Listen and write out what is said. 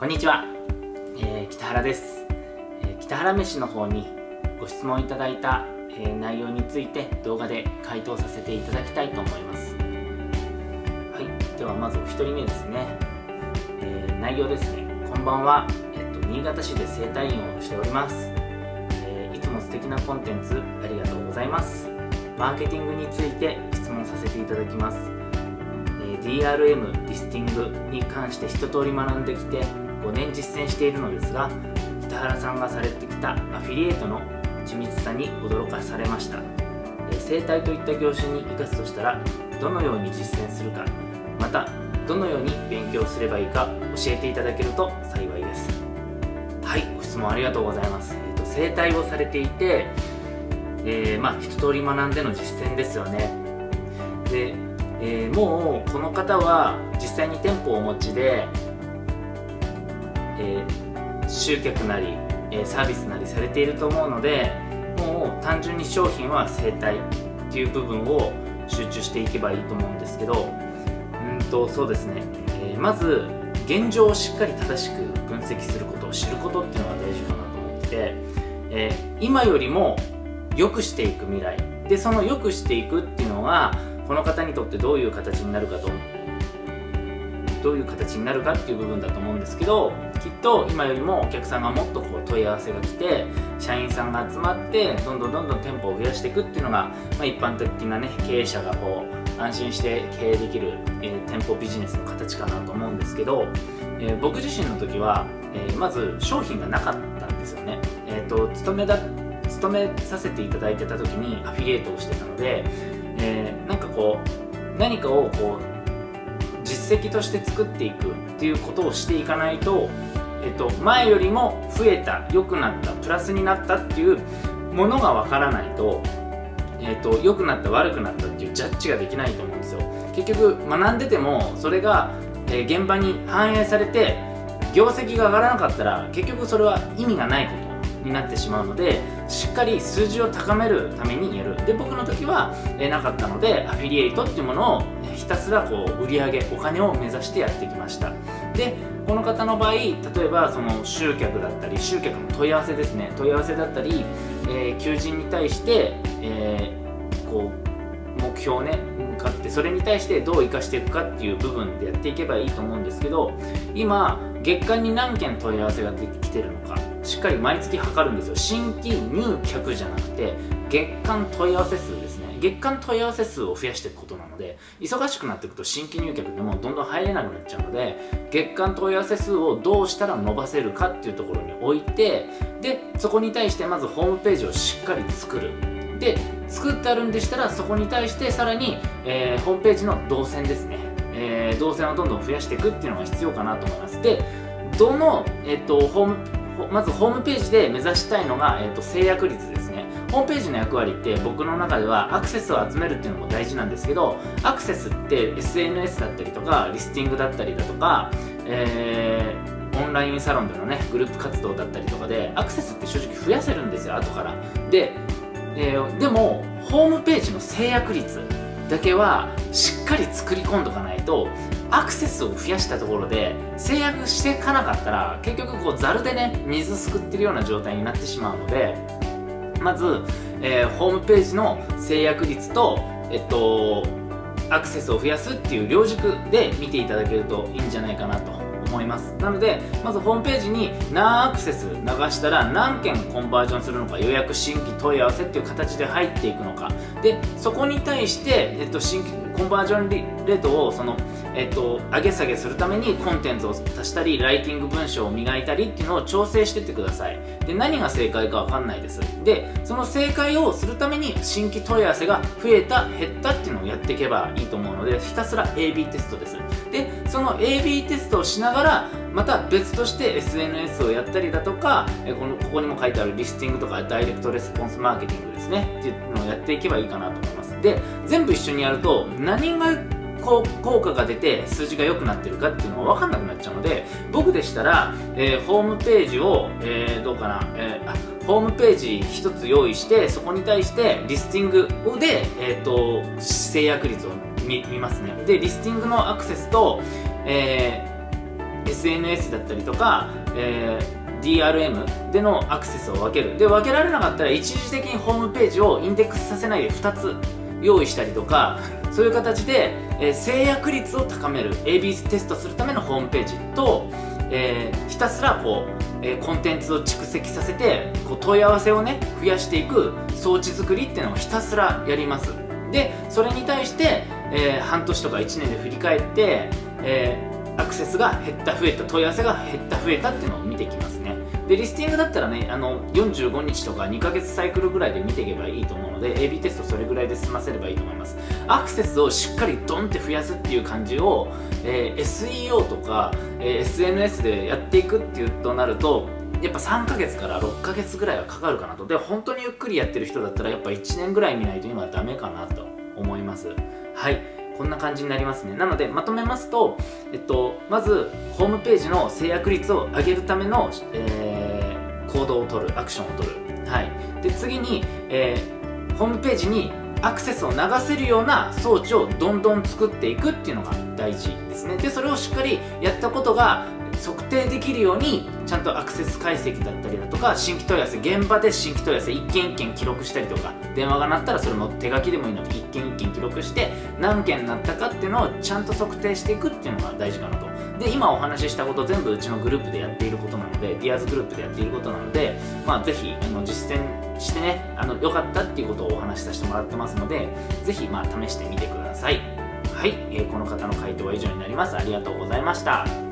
こんにちは、えー、北原です、えー、北原飯の方にご質問いただいた、えー、内容について動画で回答させていただきたいと思います。はい。ではまずお一人目ですね、え内容ですね。こんばんは、えっと、新潟市で整体院をしております、えいつも素敵なコンテンツありがとうございます。マーケティングについて質問させていただきます。DRM、リスティングに関して一通り学んできて5年実践しているのですが北原さんがされてきたアフィリエイトの緻密さに驚かされました。生態といった業種に生かすとしたらどのように実践するかまたどのように勉強すればいいか教えていただけると幸いです。はいご質問ありがとうございます、えーと、生態をされていて、えー、まあ一通り学んでの実践ですよね。で、えー、もうこの方は実際に店舗をお持ちでえー、集客なり、えサービスなりされていると思うのでもう単純に商品は生態っていう部分を集中していけばいいと思うんですけどうんとそうですね、え、まず現状をしっかり正しく分析することを知ることっていうのが大事かなと思ってて、え、今よりも良くしていく未来。でその良くしていくっていうのがこの方にとってどういう形になるかとどういう形になるかっていう部分だと思うんですけどきっと今よりもお客さんがもっとこう問い合わせが来て社員さんが集まってどんどんどんどん店舗を増やしていくっていうのが、まあ、一般的なね経営者がこう安心して経営できる、えー、店舗ビジネスの形かなと思うんですけど、えー、僕自身の時は、えー、まず商品がなかったんですよね。えーと、勤めだ勤めさせていただいてた時にアフィリエイトをしてたので、え、なんかこう何かをこう実績として作っていくっていうことをしていかないと、えっと、前よりも増えた良くなったプラスになったっていうものがわからないと,、えっと良くなった悪くなったっていうジャッジができないと思うんですよ。結局学んでてもそれが、え現場に反映されて業績が上がらなかったら結局それは意味がないことになってしまうのでしっかり数字を高めるためにやる。で僕の時は、えなかったのでアフィリエイトっていうものをひたすらこう売り上げお金を目指してやってきました。でこの方の場合例えばその集客だったり集客の問い合わせですね。問い合わせだったり、えー、求人に対して、えー、こう目標をね向かってそれに対してどう生かしていくかっていう部分でやっていけばいいと思うんですけど今月間に何件問い合わせができてるのか。しっかり毎月測るんですよ。新規入客じゃなくて月間問い合わせ数ですね。月間問い合わせ数を増やしていくことなので忙しくなっていくと新規入客でもどんどん入れなくなっちゃうので月間問い合わせ数をどうしたら伸ばせるかっていうところに置いてでそこに対してまずホームページをしっかり作る。で作ってあるんでしたらそこに対してさらに、えー、ホームページの動線ですね、えー、動線をどんどん増やしていくっていうのが必要かなと思います。でどの、えーと、ホームまずホームページで目指したいのが、えーと制約率ですね。ホームページの役割って僕の中ではアクセスを集めるっていうのも大事なんですけどアクセスって SNS だったりとかリスティングだったりだとか、えー、オンラインサロンでのねグループ活動だったりとかでアクセスって正直増やせるんですよ後から。で、えー、でもホームページの制約率だけはしっかり作り込んどかないとアクセスを増やしたところで制約していかなかったら結局こうザルでね水すくってるような状態になってしまうのでまず、えー、ホームページの制約率と、えっと、アクセスを増やすっていう両軸で見ていただけるといいんじゃないかなと思います。なのでまずホームページに何アクセス流したら何件コンバージョンするのか予約新規問い合わせっていう形で入っていくのか。でそこに対して、えっと、新規コンバージョンレートをそのえっと、上げ下げするためにコンテンツを足したりライティング文章を磨いたりっていうのを調整してってください。で何が正解か分かんないです。でその正解をするために新規問い合わせが増えた減ったっていうのをやっていけばいいと思うのでひたすら AB テストです。でその AB テストをしながらまた別として SNS をやったりだとかこのここにも書いてあるリスティングとかダイレクトレスポンスマーケティングですね。っていうのをやっていけばいいかなと思います。で全部一緒にやると何が効果が出て数字が良くなってるかっていうのが分かんなくなっちゃうので僕でしたら、えー、ホームページを、えー、どうかな、えー、あホームページ1つ用意してそこに対してリスティングで、えーと、制約率を見ますね。でリスティングのアクセスと、え SNS だったりとか、えー、DRM でのアクセスを分ける。で分けられなかったら一時的にホームページをインデックスさせないで2つ用意したりとかそういう形で、えー、制約率を高める AB テストするためのホームページと、えー、ひたすらこう、えー、コンテンツを蓄積させてこう問い合わせをね増やしていく装置作りっていうのをひたすらやります。でそれに対して、え半年とか1年で振り返って、えアクセスが減った増えた問い合わせが減った増えたっていうのを見ていきますね。でリスティングだったらねあの45日とか2ヶ月サイクルぐらいで見ていけばいいと思うので AB テストそれぐらいで済ませればいいと思います。アクセスをしっかりドンって増やすっていう感じを、えー、SEO とか、えー、SNS でやっていくっていうとなるとやっぱ3ヶ月から6ヶ月ぐらいはかかるかなと。で本当にゆっくりやってる人だったらやっぱ1年ぐらい見ないと今はダメかなと思います。はい。こんな感じになりますね。なのでまとめますと、えっと、まずホームページの制約率を上げるための、えー、行動を取るアクションを取る、はい、で次に、えー、ホームページにアクセスを流せるような装置をどんどん作っていくっていうのが大事ですね。でそれをしっかりやったことが測定できるようにちゃんとアクセス解析だったりだとか新規問い合わせ現場で新規問い合わせ一件一件記録したりとか電話が鳴ったらそれも手書きでもいいので一件一件記録して何件鳴ったかっていうのをちゃんと測定していくっていうのが大事かなとで今お話ししたこと全部うちのグループでやっていることなのでディアーズグループでやっていることなのでまあぜひあの実践してねあの良かったっていうことをお話しさせてもらってますのでぜひまあ試してみてください。はい、えー、この方の回答は以上になります。ありがとうございました。